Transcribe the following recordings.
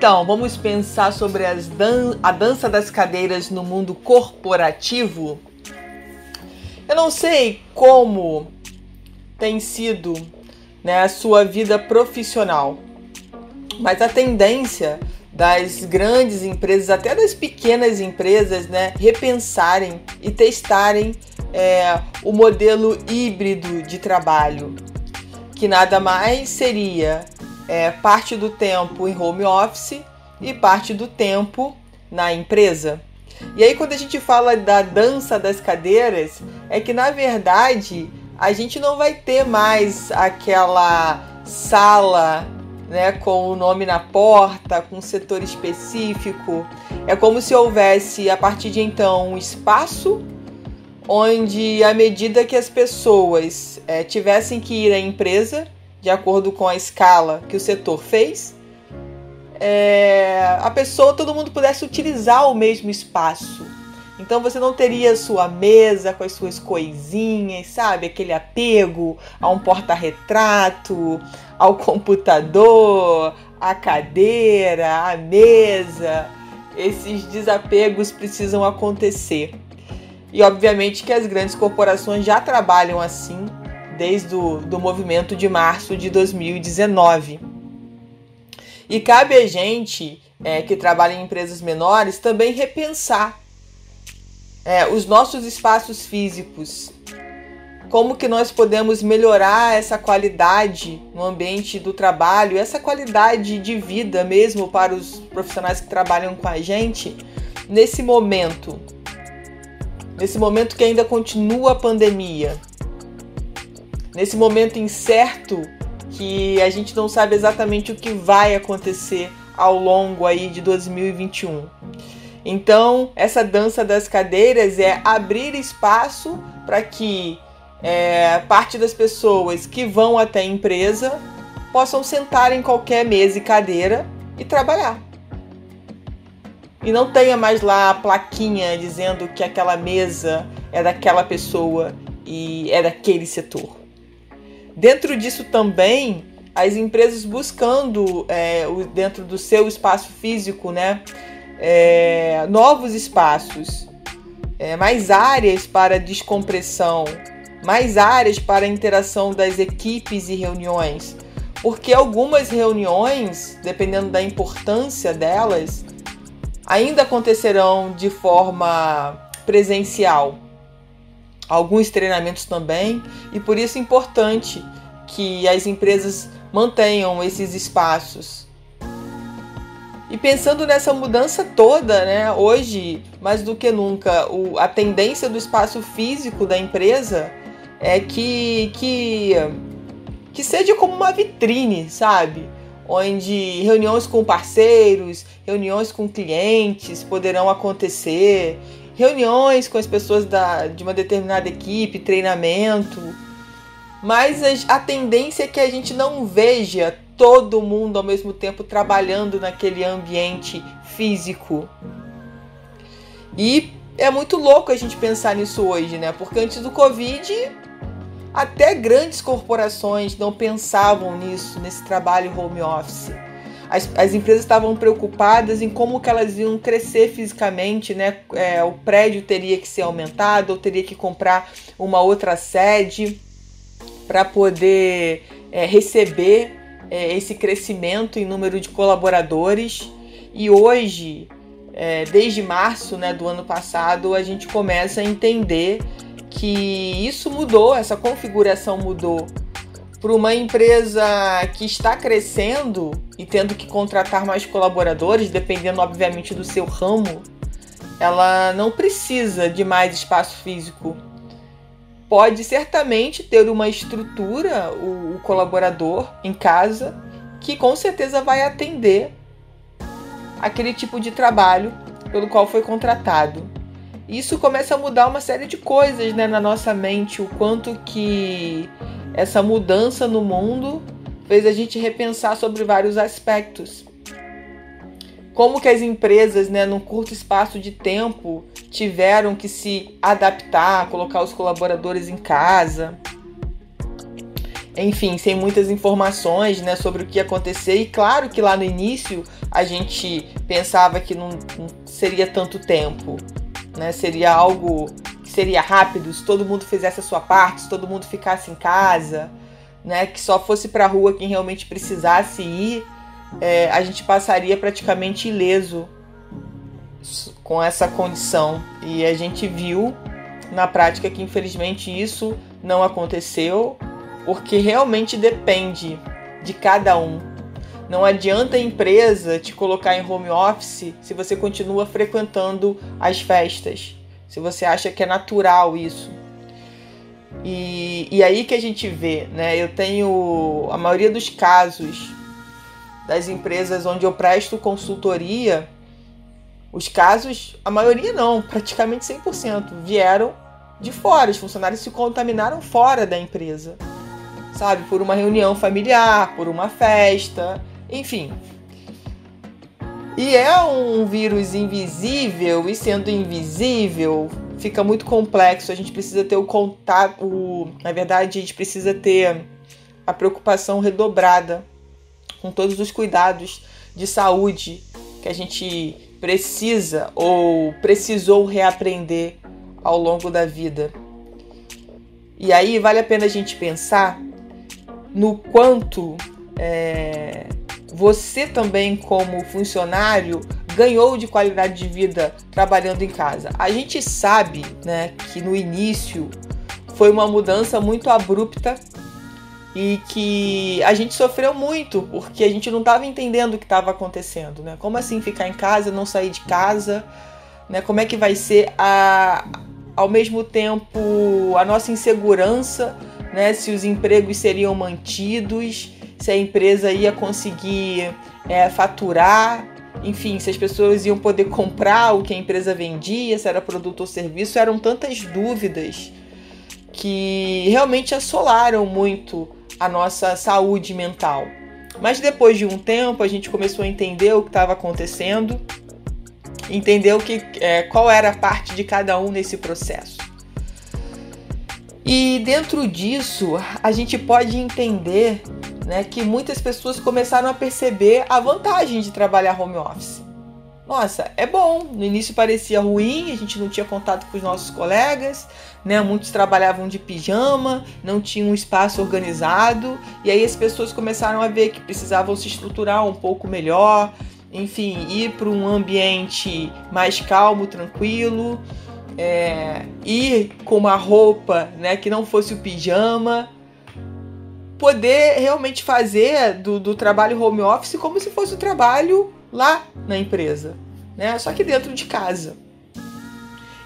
Então, vamos pensar sobre dan a dança das cadeiras no mundo corporativo? Eu não sei como tem sido né, a sua vida profissional, mas a tendência das grandes empresas, até das pequenas empresas, né, repensarem e testarem é, o modelo híbrido de trabalho, que nada mais seria é, parte do tempo em home office e parte do tempo na empresa. E aí, quando a gente fala da dança das cadeiras, é que na verdade a gente não vai ter mais aquela sala né, com o nome na porta, com um setor específico. É como se houvesse, a partir de então, um espaço onde, à medida que as pessoas é, tivessem que ir à empresa, de acordo com a escala que o setor fez, é, a pessoa, todo mundo pudesse utilizar o mesmo espaço. Então você não teria sua mesa com as suas coisinhas, sabe? Aquele apego a um porta-retrato, ao computador, à cadeira, à mesa. Esses desapegos precisam acontecer. E obviamente que as grandes corporações já trabalham assim desde o do movimento de março de 2019. E cabe a gente é, que trabalha em empresas menores também repensar é, os nossos espaços físicos. Como que nós podemos melhorar essa qualidade no ambiente do trabalho, essa qualidade de vida mesmo para os profissionais que trabalham com a gente nesse momento, nesse momento que ainda continua a pandemia nesse momento incerto que a gente não sabe exatamente o que vai acontecer ao longo aí de 2021. Então, essa dança das cadeiras é abrir espaço para que é, parte das pessoas que vão até a empresa possam sentar em qualquer mesa e cadeira e trabalhar. E não tenha mais lá a plaquinha dizendo que aquela mesa é daquela pessoa e é daquele setor. Dentro disso também, as empresas buscando é, dentro do seu espaço físico, né, é, novos espaços, é, mais áreas para descompressão, mais áreas para interação das equipes e reuniões, porque algumas reuniões, dependendo da importância delas, ainda acontecerão de forma presencial alguns treinamentos também, e por isso é importante que as empresas mantenham esses espaços. E pensando nessa mudança toda, né, hoje, mais do que nunca, o, a tendência do espaço físico da empresa é que, que, que seja como uma vitrine, sabe? Onde reuniões com parceiros, reuniões com clientes poderão acontecer reuniões com as pessoas da, de uma determinada equipe, treinamento. Mas a, a tendência é que a gente não veja todo mundo ao mesmo tempo trabalhando naquele ambiente físico. E é muito louco a gente pensar nisso hoje, né? Porque antes do Covid, até grandes corporações não pensavam nisso, nesse trabalho home office as, as empresas estavam preocupadas em como que elas iam crescer fisicamente, né? É, o prédio teria que ser aumentado, ou teria que comprar uma outra sede para poder é, receber é, esse crescimento em número de colaboradores. E hoje, é, desde março né, do ano passado, a gente começa a entender que isso mudou, essa configuração mudou para uma empresa que está crescendo e tendo que contratar mais colaboradores, dependendo obviamente do seu ramo, ela não precisa de mais espaço físico. Pode certamente ter uma estrutura, o, o colaborador em casa, que com certeza vai atender aquele tipo de trabalho pelo qual foi contratado. Isso começa a mudar uma série de coisas né, na nossa mente, o quanto que essa mudança no mundo fez a gente repensar sobre vários aspectos. Como que as empresas, né, num curto espaço de tempo, tiveram que se adaptar, colocar os colaboradores em casa. Enfim, sem muitas informações né, sobre o que ia acontecer. E claro que lá no início a gente pensava que não, não seria tanto tempo. Né? Seria algo seria rápido, se todo mundo fizesse a sua parte, se todo mundo ficasse em casa né, que só fosse para a rua quem realmente precisasse ir, é, a gente passaria praticamente ileso com essa condição. E a gente viu na prática que infelizmente isso não aconteceu, porque realmente depende de cada um. Não adianta a empresa te colocar em home office se você continua frequentando as festas, se você acha que é natural isso. E, e aí que a gente vê, né? Eu tenho a maioria dos casos das empresas onde eu presto consultoria, os casos, a maioria não, praticamente 100%, vieram de fora. Os funcionários se contaminaram fora da empresa, sabe? Por uma reunião familiar, por uma festa, enfim. E é um vírus invisível, e sendo invisível, fica muito complexo. A gente precisa ter o contato, o, na verdade, a gente precisa ter a preocupação redobrada com todos os cuidados de saúde que a gente precisa ou precisou reaprender ao longo da vida. E aí vale a pena a gente pensar no quanto é, você também, como funcionário, ganhou de qualidade de vida trabalhando em casa. A gente sabe, né, que no início foi uma mudança muito abrupta e que a gente sofreu muito porque a gente não estava entendendo o que estava acontecendo, né? Como assim ficar em casa, não sair de casa, né? Como é que vai ser a ao mesmo tempo a nossa insegurança, né? Se os empregos seriam mantidos, se a empresa ia conseguir é, faturar, enfim, se as pessoas iam poder comprar o que a empresa vendia, se era produto ou serviço, eram tantas dúvidas que realmente assolaram muito a nossa saúde mental. Mas depois de um tempo, a gente começou a entender o que estava acontecendo, entendeu que, é, qual era a parte de cada um nesse processo. E dentro disso, a gente pode entender né, que muitas pessoas começaram a perceber a vantagem de trabalhar home office. Nossa, é bom. No início parecia ruim, a gente não tinha contato com os nossos colegas, né? Muitos trabalhavam de pijama, não tinham um espaço organizado, e aí as pessoas começaram a ver que precisavam se estruturar um pouco melhor, enfim, ir para um ambiente mais calmo, tranquilo, é, ir com uma roupa né, que não fosse o pijama, poder realmente fazer do, do trabalho home office como se fosse o trabalho lá na empresa, né? Só que dentro de casa.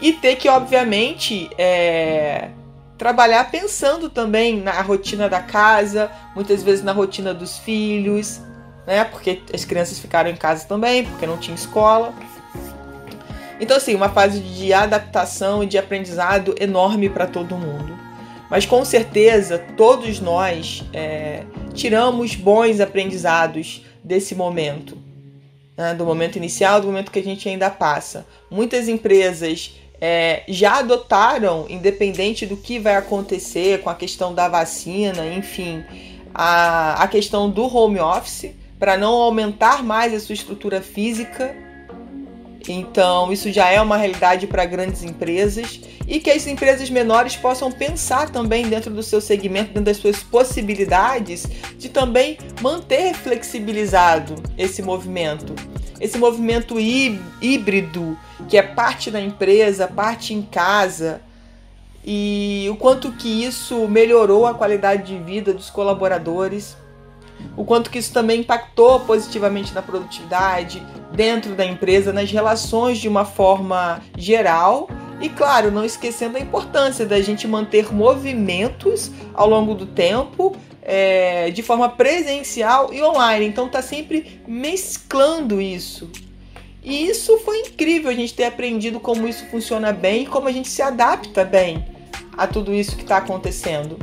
E ter que, obviamente, é, trabalhar pensando também na rotina da casa, muitas vezes na rotina dos filhos, né? Porque as crianças ficaram em casa também, porque não tinha escola. Então, assim, uma fase de adaptação e de aprendizado enorme para todo mundo. Mas com certeza todos nós é, tiramos bons aprendizados desse momento, né? do momento inicial, do momento que a gente ainda passa. Muitas empresas é, já adotaram, independente do que vai acontecer com a questão da vacina, enfim, a, a questão do home office, para não aumentar mais a sua estrutura física então, isso já é uma realidade para grandes empresas e que as empresas menores possam pensar também dentro do seu segmento, dentro das suas possibilidades, de também manter flexibilizado esse movimento. Esse movimento híbrido, que é parte da empresa, parte em casa, e o quanto que isso melhorou a qualidade de vida dos colaboradores o quanto que isso também impactou positivamente na produtividade dentro da empresa, nas relações de uma forma geral. E claro, não esquecendo a importância da gente manter movimentos ao longo do tempo é, de forma presencial e online. Então tá sempre mesclando isso. E isso foi incrível a gente ter aprendido como isso funciona bem e como a gente se adapta bem a tudo isso que está acontecendo.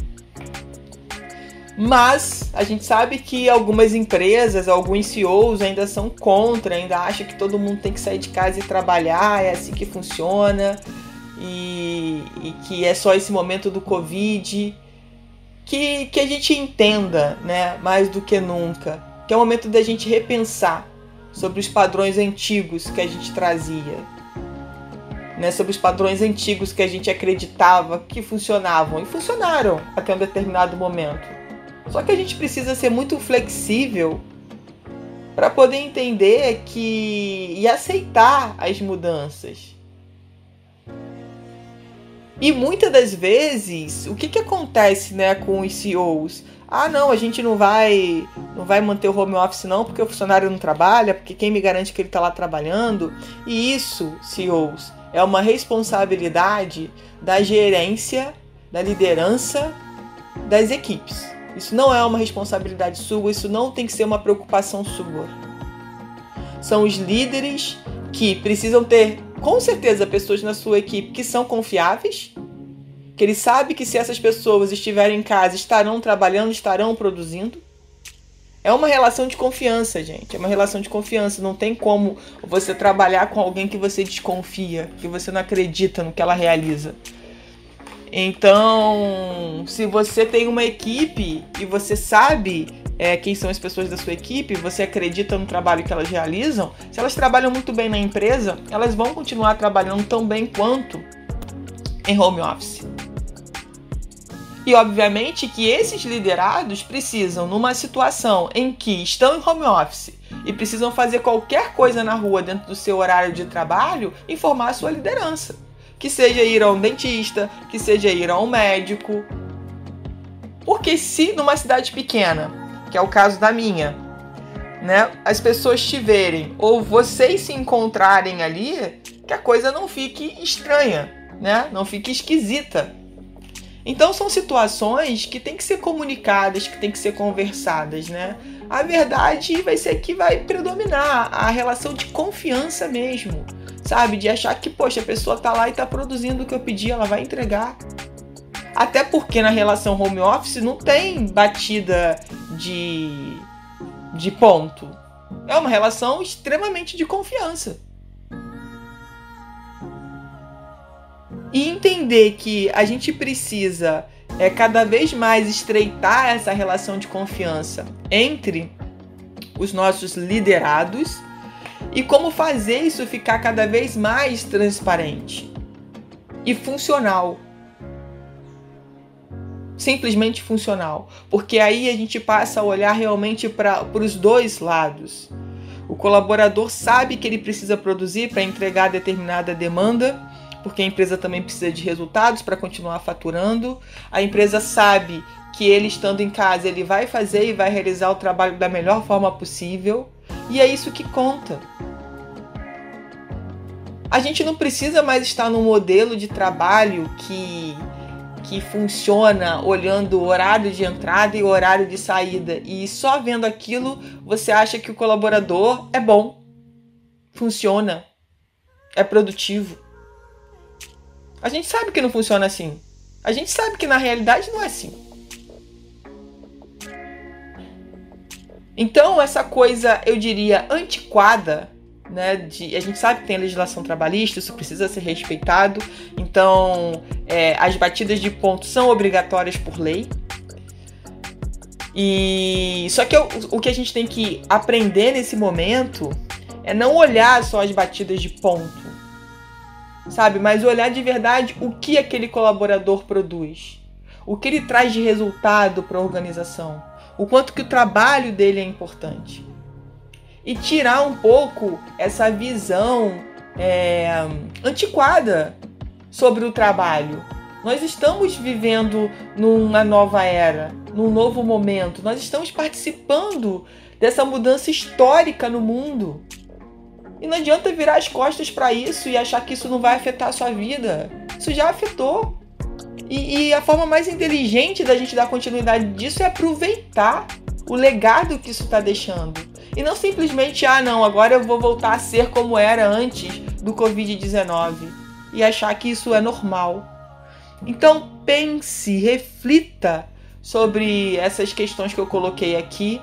Mas a gente sabe que algumas empresas, alguns CEOs ainda são contra, ainda acham que todo mundo tem que sair de casa e trabalhar, é assim que funciona, e, e que é só esse momento do Covid. Que, que a gente entenda, né, mais do que nunca, que é o momento da gente repensar sobre os padrões antigos que a gente trazia, né, sobre os padrões antigos que a gente acreditava que funcionavam e funcionaram até um determinado momento. Só que a gente precisa ser muito flexível para poder entender que e aceitar as mudanças. E muitas das vezes, o que, que acontece né, com os CEOs? Ah, não, a gente não vai não vai manter o home office não, porque o funcionário não trabalha, porque quem me garante que ele está lá trabalhando? E isso, CEOs, é uma responsabilidade da gerência, da liderança das equipes. Isso não é uma responsabilidade sua, isso não tem que ser uma preocupação sua. São os líderes que precisam ter, com certeza, pessoas na sua equipe que são confiáveis, que ele sabe que se essas pessoas estiverem em casa, estarão trabalhando, estarão produzindo. É uma relação de confiança, gente. É uma relação de confiança. Não tem como você trabalhar com alguém que você desconfia, que você não acredita no que ela realiza. Então, se você tem uma equipe e você sabe é, quem são as pessoas da sua equipe, você acredita no trabalho que elas realizam, se elas trabalham muito bem na empresa, elas vão continuar trabalhando tão bem quanto em home office. E obviamente que esses liderados precisam, numa situação em que estão em home office e precisam fazer qualquer coisa na rua dentro do seu horário de trabalho, informar a sua liderança que seja ir a um dentista, que seja ir a um médico. Porque se numa cidade pequena, que é o caso da minha, né, as pessoas te verem ou vocês se encontrarem ali, que a coisa não fique estranha, né? Não fique esquisita. Então são situações que tem que ser comunicadas, que tem que ser conversadas, né? A verdade vai ser que vai predominar a relação de confiança mesmo sabe? De achar que, poxa, a pessoa tá lá e tá produzindo o que eu pedi, ela vai entregar. Até porque na relação home office não tem batida de, de ponto. É uma relação extremamente de confiança. E entender que a gente precisa é, cada vez mais estreitar essa relação de confiança entre os nossos liderados e como fazer isso ficar cada vez mais transparente e funcional. Simplesmente funcional. Porque aí a gente passa a olhar realmente para os dois lados. O colaborador sabe que ele precisa produzir para entregar determinada demanda, porque a empresa também precisa de resultados para continuar faturando. A empresa sabe que ele estando em casa, ele vai fazer e vai realizar o trabalho da melhor forma possível. E é isso que conta. A gente não precisa mais estar num modelo de trabalho que que funciona olhando o horário de entrada e o horário de saída e só vendo aquilo você acha que o colaborador é bom, funciona, é produtivo. A gente sabe que não funciona assim. A gente sabe que na realidade não é assim. Então, essa coisa, eu diria, antiquada né, de, a gente sabe que tem legislação trabalhista, isso precisa ser respeitado. Então, é, as batidas de ponto são obrigatórias por lei. E só que o, o que a gente tem que aprender nesse momento é não olhar só as batidas de ponto, sabe? Mas olhar de verdade o que aquele colaborador produz, o que ele traz de resultado para a organização, o quanto que o trabalho dele é importante e tirar um pouco essa visão é, antiquada sobre o trabalho. Nós estamos vivendo numa nova era, num novo momento. Nós estamos participando dessa mudança histórica no mundo. E não adianta virar as costas para isso e achar que isso não vai afetar a sua vida. Isso já afetou. E, e a forma mais inteligente da gente dar continuidade disso é aproveitar o legado que isso está deixando. E não simplesmente, ah, não, agora eu vou voltar a ser como era antes do Covid-19 e achar que isso é normal. Então pense, reflita sobre essas questões que eu coloquei aqui,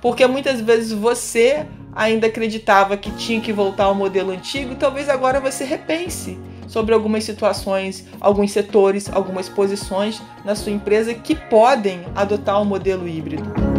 porque muitas vezes você ainda acreditava que tinha que voltar ao modelo antigo, talvez agora você repense sobre algumas situações, alguns setores, algumas posições na sua empresa que podem adotar o um modelo híbrido.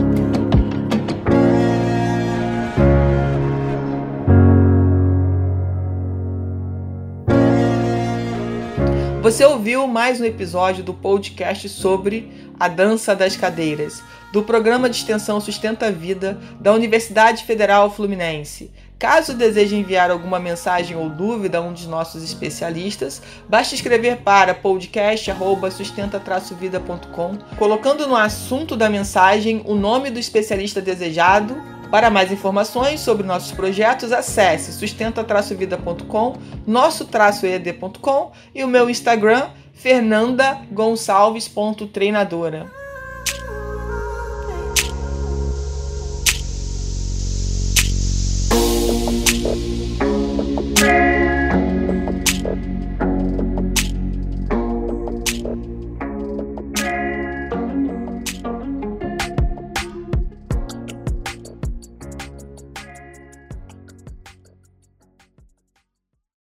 Você ouviu mais um episódio do podcast sobre a dança das cadeiras, do programa de extensão Sustenta a Vida da Universidade Federal Fluminense. Caso deseje enviar alguma mensagem ou dúvida a um dos nossos especialistas, basta escrever para podcast@sustenta-vida.com, colocando no assunto da mensagem o nome do especialista desejado para mais informações sobre nossos projetos, acesse sustenta-vida.com, nosso-ed.com e o meu Instagram, fernandagonçalves.treinadora.